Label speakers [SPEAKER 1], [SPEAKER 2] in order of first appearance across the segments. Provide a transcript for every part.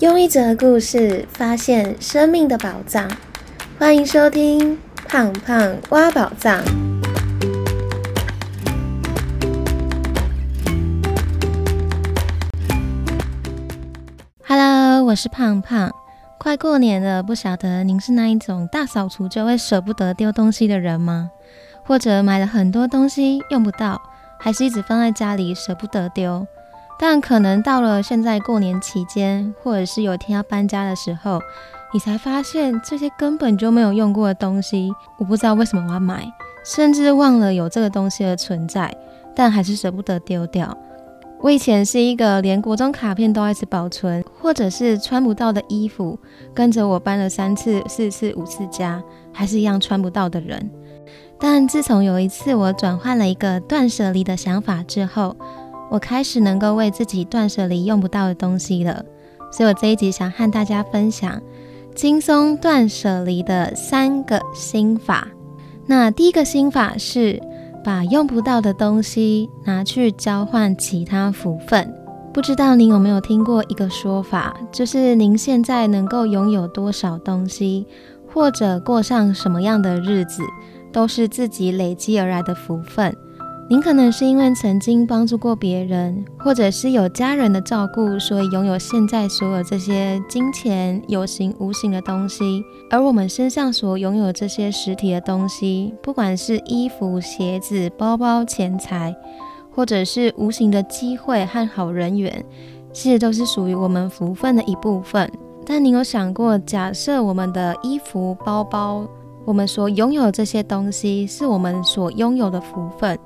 [SPEAKER 1] 用一则故事发现生命的宝藏，欢迎收听《胖胖挖宝藏》。Hello，我是胖胖。快过年了，不晓得您是那一种大扫除就会舍不得丢东西的人吗？或者买了很多东西用不到，还是一直放在家里舍不得丢？但可能到了现在过年期间，或者是有天要搬家的时候，你才发现这些根本就没有用过的东西，我不知道为什么我要买，甚至忘了有这个东西的存在，但还是舍不得丢掉。我以前是一个连国中卡片都爱保存，或者是穿不到的衣服，跟着我搬了三次、四次、五次家，还是一样穿不到的人。但自从有一次我转换了一个断舍离的想法之后，我开始能够为自己断舍离用不到的东西了，所以我这一集想和大家分享轻松断舍离的三个心法。那第一个心法是把用不到的东西拿去交换其他福分。不知道您有没有听过一个说法，就是您现在能够拥有多少东西，或者过上什么样的日子，都是自己累积而来的福分。您可能是因为曾经帮助过别人，或者是有家人的照顾，所以拥有现在所有这些金钱有形无形的东西。而我们身上所拥有这些实体的东西，不管是衣服、鞋子、包包、钱财，或者是无形的机会和好人缘，其实都是属于我们福分的一部分。但您有想过，假设我们的衣服、包包，我们所拥有这些东西，是我们所拥有的福分？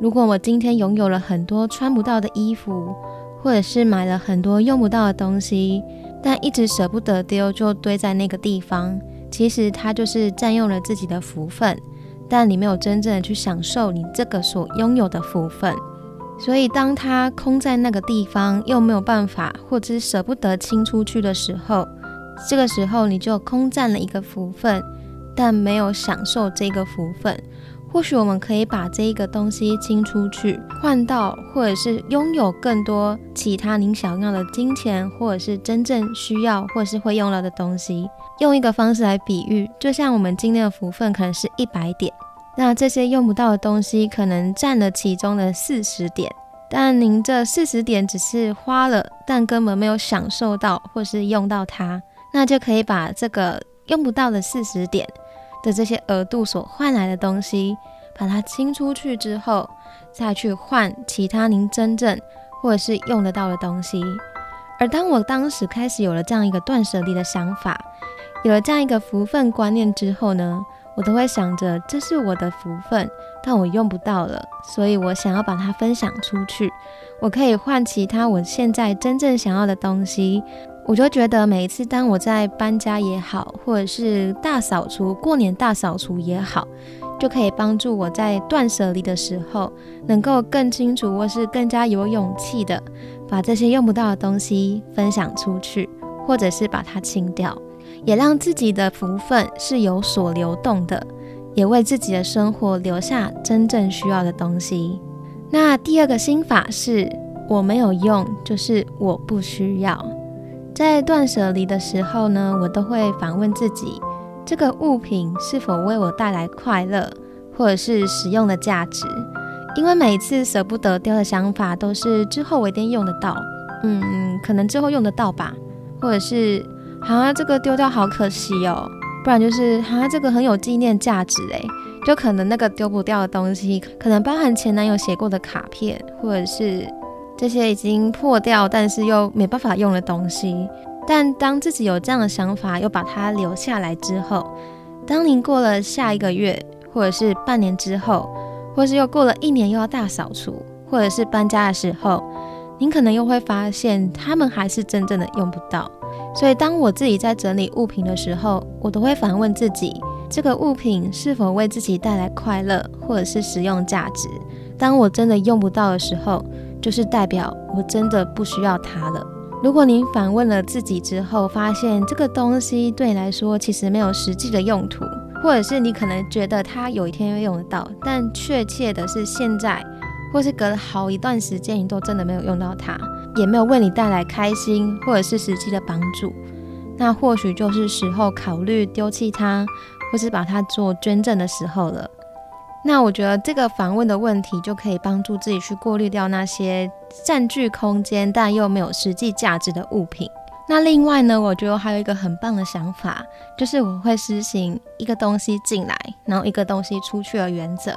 [SPEAKER 1] 如果我今天拥有了很多穿不到的衣服，或者是买了很多用不到的东西，但一直舍不得丢，就堆在那个地方，其实它就是占用了自己的福分，但你没有真正的去享受你这个所拥有的福分。所以，当它空在那个地方，又没有办法，或者是舍不得清出去的时候，这个时候你就空占了一个福分，但没有享受这个福分。或许我们可以把这一个东西清出去，换到或者是拥有更多其他您想要的金钱，或者是真正需要或者是会用到的东西。用一个方式来比喻，就像我们今天的福分可能是一百点，那这些用不到的东西可能占了其中的四十点，但您这四十点只是花了，但根本没有享受到或是用到它，那就可以把这个用不到的四十点。的这些额度所换来的东西，把它清出去之后，再去换其他您真正或者是用得到的东西。而当我当时开始有了这样一个断舍离的想法，有了这样一个福分观念之后呢，我都会想着这是我的福分，但我用不到了，所以我想要把它分享出去，我可以换其他我现在真正想要的东西。我就觉得每一次当我在搬家也好，或者是大扫除、过年大扫除也好，就可以帮助我在断舍离的时候，能够更清楚或是更加有勇气的把这些用不到的东西分享出去，或者是把它清掉，也让自己的福分是有所流动的，也为自己的生活留下真正需要的东西。那第二个心法是我没有用，就是我不需要。在断舍离的时候呢，我都会反问自己：这个物品是否为我带来快乐，或者是实用的价值？因为每次舍不得丢的想法都是之后我一定用得到，嗯，可能之后用得到吧，或者是啊这个丢掉好可惜哦，不然就是啊这个很有纪念价值诶，就可能那个丢不掉的东西，可能包含前男友写过的卡片，或者是。这些已经破掉，但是又没办法用的东西，但当自己有这样的想法，又把它留下来之后，当您过了下一个月，或者是半年之后，或是又过了一年又要大扫除，或者是搬家的时候，您可能又会发现，他们还是真正的用不到。所以，当我自己在整理物品的时候，我都会反问自己：这个物品是否为自己带来快乐，或者是实用价值？当我真的用不到的时候，就是代表我真的不需要它了。如果您反问了自己之后，发现这个东西对你来说其实没有实际的用途，或者是你可能觉得它有一天会用得到，但确切的是现在，或是隔了好一段时间，你都真的没有用到它，也没有为你带来开心或者是实际的帮助，那或许就是时候考虑丢弃它，或是把它做捐赠的时候了。那我觉得这个访问的问题就可以帮助自己去过滤掉那些占据空间但又没有实际价值的物品。那另外呢，我觉得还有一个很棒的想法，就是我会实行一个东西进来，然后一个东西出去的原则。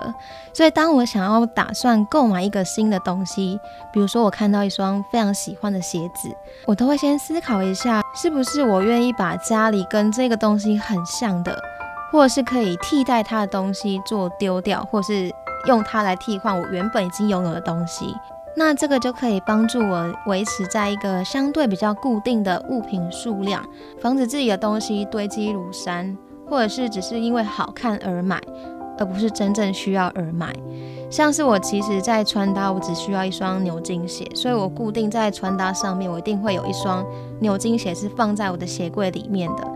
[SPEAKER 1] 所以当我想要打算购买一个新的东西，比如说我看到一双非常喜欢的鞋子，我都会先思考一下，是不是我愿意把家里跟这个东西很像的。或者是可以替代它的东西做丢掉，或是用它来替换我原本已经拥有的东西，那这个就可以帮助我维持在一个相对比较固定的物品数量，防止自己的东西堆积如山，或者是只是因为好看而买，而不是真正需要而买。像是我其实，在穿搭，我只需要一双牛津鞋，所以我固定在穿搭上面，我一定会有一双牛津鞋是放在我的鞋柜里面的。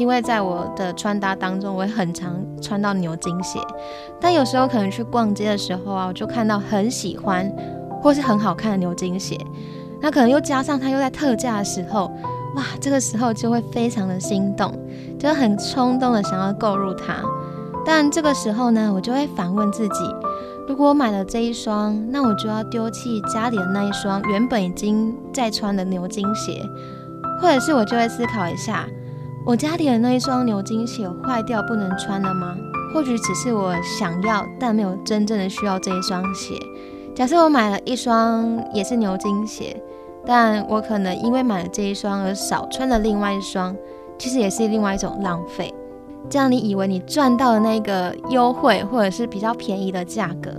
[SPEAKER 1] 因为在我的穿搭当中，我会很常穿到牛津鞋，但有时候可能去逛街的时候啊，我就看到很喜欢或是很好看的牛津鞋，那可能又加上它又在特价的时候，哇，这个时候就会非常的心动，就很冲动的想要购入它。但这个时候呢，我就会反问自己，如果我买了这一双，那我就要丢弃家里的那一双原本已经在穿的牛津鞋，或者是我就会思考一下。我家里的那一双牛津鞋坏掉不能穿了吗？或许只是我想要，但没有真正的需要这一双鞋。假设我买了一双也是牛津鞋，但我可能因为买了这一双而少穿了另外一双，其实也是另外一种浪费。这样你以为你赚到了那个优惠或者是比较便宜的价格，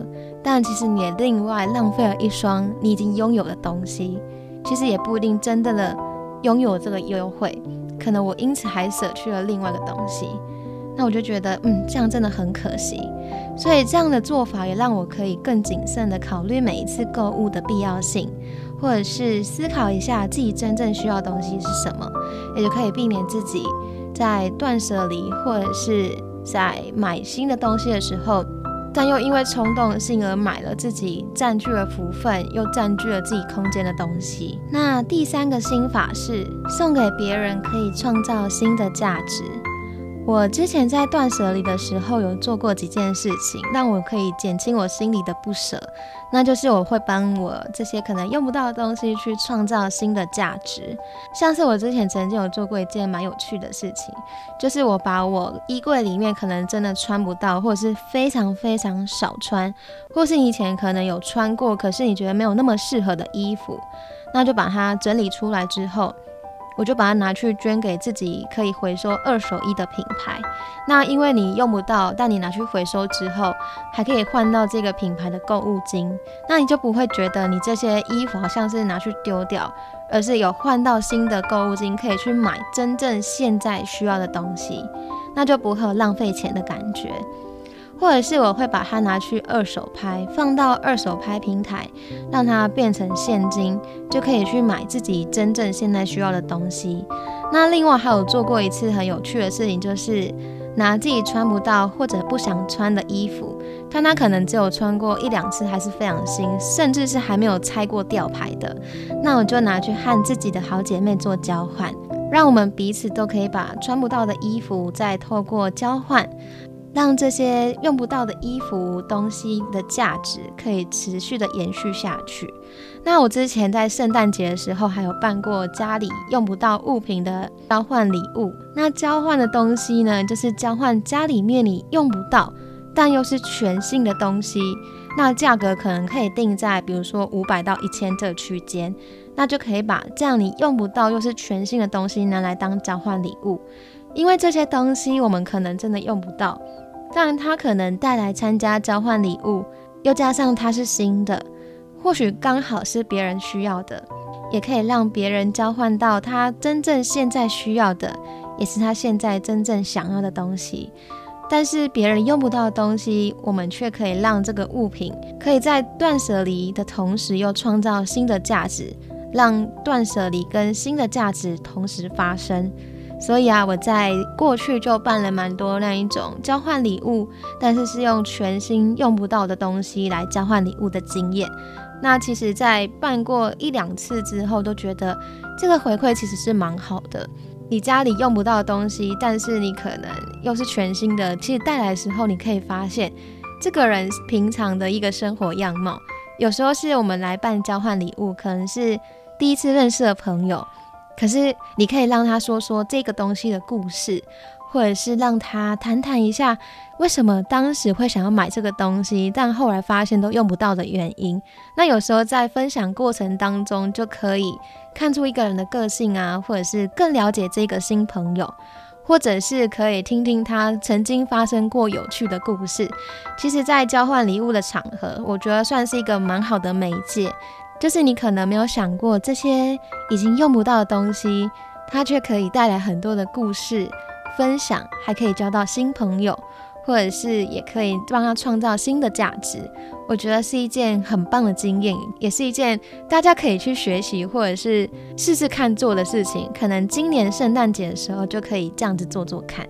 [SPEAKER 1] 但其实你也另外浪费了一双你已经拥有的东西。其实也不一定真正的拥有这个优惠。可能我因此还舍去了另外一个东西，那我就觉得，嗯，这样真的很可惜。所以这样的做法也让我可以更谨慎的考虑每一次购物的必要性，或者是思考一下自己真正需要的东西是什么，也就可以避免自己在断舍离或者是在买新的东西的时候。但又因为冲动性而买了自己占据了福分又占据了自己空间的东西。那第三个心法是送给别人可以创造新的价值。我之前在断舍离的时候有做过几件事情，让我可以减轻我心里的不舍。那就是我会帮我这些可能用不到的东西去创造新的价值。像是我之前曾经有做过一件蛮有趣的事情，就是我把我衣柜里面可能真的穿不到，或者是非常非常少穿，或是以前可能有穿过，可是你觉得没有那么适合的衣服，那就把它整理出来之后。我就把它拿去捐给自己可以回收二手衣的品牌。那因为你用不到，但你拿去回收之后，还可以换到这个品牌的购物金。那你就不会觉得你这些衣服好像是拿去丢掉，而是有换到新的购物金，可以去买真正现在需要的东西，那就不会有浪费钱的感觉。或者是我会把它拿去二手拍，放到二手拍平台，让它变成现金，就可以去买自己真正现在需要的东西。那另外还有做过一次很有趣的事情，就是拿自己穿不到或者不想穿的衣服，但它可能只有穿过一两次，还是非常新，甚至是还没有拆过吊牌的，那我就拿去和自己的好姐妹做交换，让我们彼此都可以把穿不到的衣服再透过交换。让这些用不到的衣服东西的价值可以持续的延续下去。那我之前在圣诞节的时候还有办过家里用不到物品的交换礼物。那交换的东西呢，就是交换家里面你用不到但又是全新的东西。那价格可能可以定在比如说五百到一千这区间，那就可以把这样你用不到又是全新的东西拿来当交换礼物。因为这些东西我们可能真的用不到。但它可能带来参加交换礼物，又加上它是新的，或许刚好是别人需要的，也可以让别人交换到他真正现在需要的，也是他现在真正想要的东西。但是别人用不到的东西，我们却可以让这个物品可以在断舍离的同时，又创造新的价值，让断舍离跟新的价值同时发生。所以啊，我在过去就办了蛮多那一种交换礼物，但是是用全新用不到的东西来交换礼物的经验。那其实，在办过一两次之后，都觉得这个回馈其实是蛮好的。你家里用不到的东西，但是你可能又是全新的，其实带来的时候，你可以发现这个人平常的一个生活样貌。有时候是我们来办交换礼物，可能是第一次认识的朋友，可是你可以让他说说这个东西的故事。或者是让他谈谈一下为什么当时会想要买这个东西，但后来发现都用不到的原因。那有时候在分享过程当中，就可以看出一个人的个性啊，或者是更了解这个新朋友，或者是可以听听他曾经发生过有趣的故事。其实，在交换礼物的场合，我觉得算是一个蛮好的媒介，就是你可能没有想过这些已经用不到的东西，它却可以带来很多的故事。分享还可以交到新朋友，或者是也可以帮他创造新的价值。我觉得是一件很棒的经验，也是一件大家可以去学习或者是试试看做的事情。可能今年圣诞节的时候就可以这样子做做看。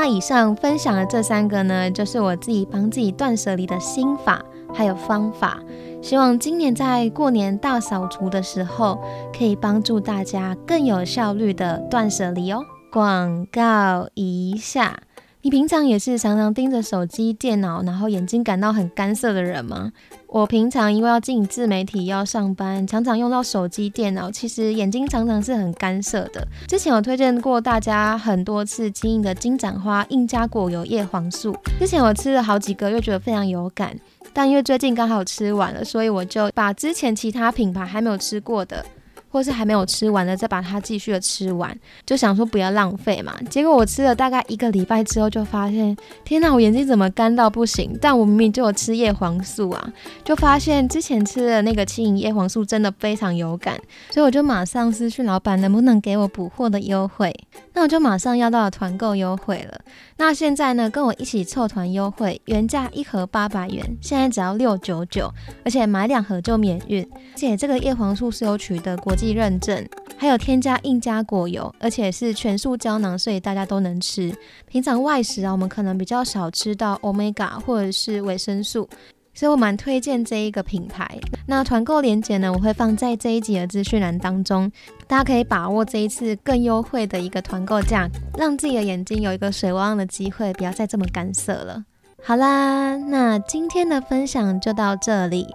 [SPEAKER 1] 那以上分享的这三个呢，就是我自己帮自己断舍离的心法还有方法。希望今年在过年大扫除的时候，可以帮助大家更有效率的断舍离哦。广告一下，你平常也是常常盯着手机、电脑，然后眼睛感到很干涩的人吗？我平常因为要经营自媒体，要上班，常常用到手机、电脑，其实眼睛常常是很干涩的。之前有推荐过大家很多次经营的金盏花印加果油叶黄素，之前我吃了好几个又，觉得非常有感，但因为最近刚好吃完了，所以我就把之前其他品牌还没有吃过的。或是还没有吃完的，再把它继续的吃完，就想说不要浪费嘛。结果我吃了大概一个礼拜之后，就发现，天哪，我眼睛怎么干到不行？但我明明就有吃叶黄素啊，就发现之前吃的那个轻盈叶黄素真的非常有感，所以我就马上私讯老板能不能给我补货的优惠。那我就马上要到了团购优惠了。那现在呢，跟我一起凑团优惠，原价一盒八百元，现在只要六九九，而且买两盒就免运。而且这个叶黄素是有取得国际认证，还有添加印加果油，而且是全素胶囊，所以大家都能吃。平常外食啊，我们可能比较少吃到 omega 或者是维生素，所以我蛮推荐这一个品牌。那团购链接呢，我会放在这一集的资讯栏当中，大家可以把握这一次更优惠的一个团购价，让自己的眼睛有一个水汪汪的机会，不要再这么干涩了。好啦，那今天的分享就到这里。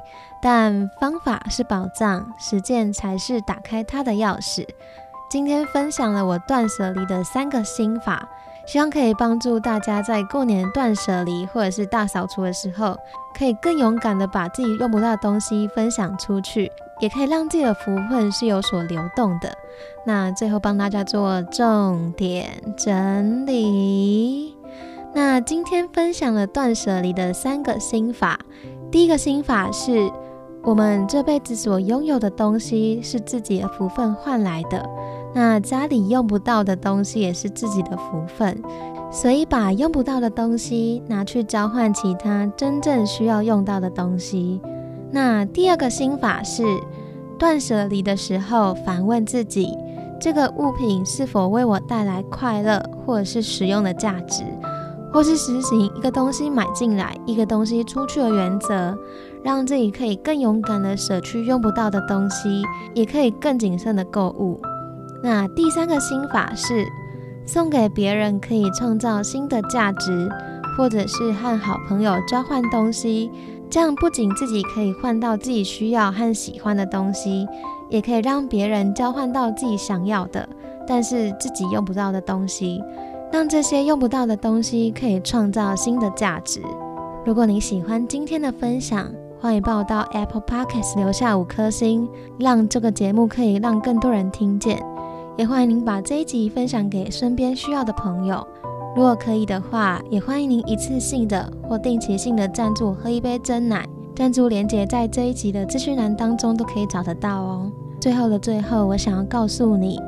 [SPEAKER 1] 但方法是宝藏，实践才是打开它的钥匙。今天分享了我断舍离的三个心法，希望可以帮助大家在过年断舍离或者是大扫除的时候，可以更勇敢的把自己用不到的东西分享出去，也可以让自己的福分是有所流动的。那最后帮大家做重点整理。那今天分享了断舍离的三个心法，第一个心法是。我们这辈子所拥有的东西是自己的福分换来的，那家里用不到的东西也是自己的福分，所以把用不到的东西拿去交换其他真正需要用到的东西。那第二个心法是，断舍离的时候反问自己，这个物品是否为我带来快乐或者是实用的价值，或是实行一个东西买进来，一个东西出去的原则。让自己可以更勇敢的舍去用不到的东西，也可以更谨慎的购物。那第三个心法是，送给别人可以创造新的价值，或者是和好朋友交换东西，这样不仅自己可以换到自己需要和喜欢的东西，也可以让别人交换到自己想要的，但是自己用不到的东西，让这些用不到的东西可以创造新的价值。如果你喜欢今天的分享，欢迎帮我到 Apple Podcast 留下五颗星，让这个节目可以让更多人听见。也欢迎您把这一集分享给身边需要的朋友。如果可以的话，也欢迎您一次性的或定期性的赞助喝一杯真奶。赞助连接在这一集的资讯栏当中都可以找得到哦。最后的最后，我想要告诉你，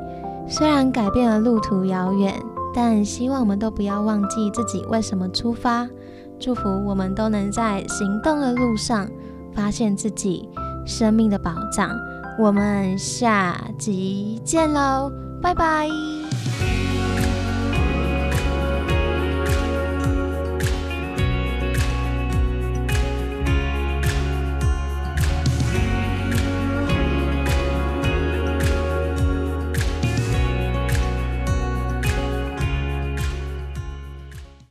[SPEAKER 1] 虽然改变了路途遥远，但希望我们都不要忘记自己为什么出发。祝福我们都能在行动的路上。发现自己生命的宝藏，我们下集见喽，拜拜。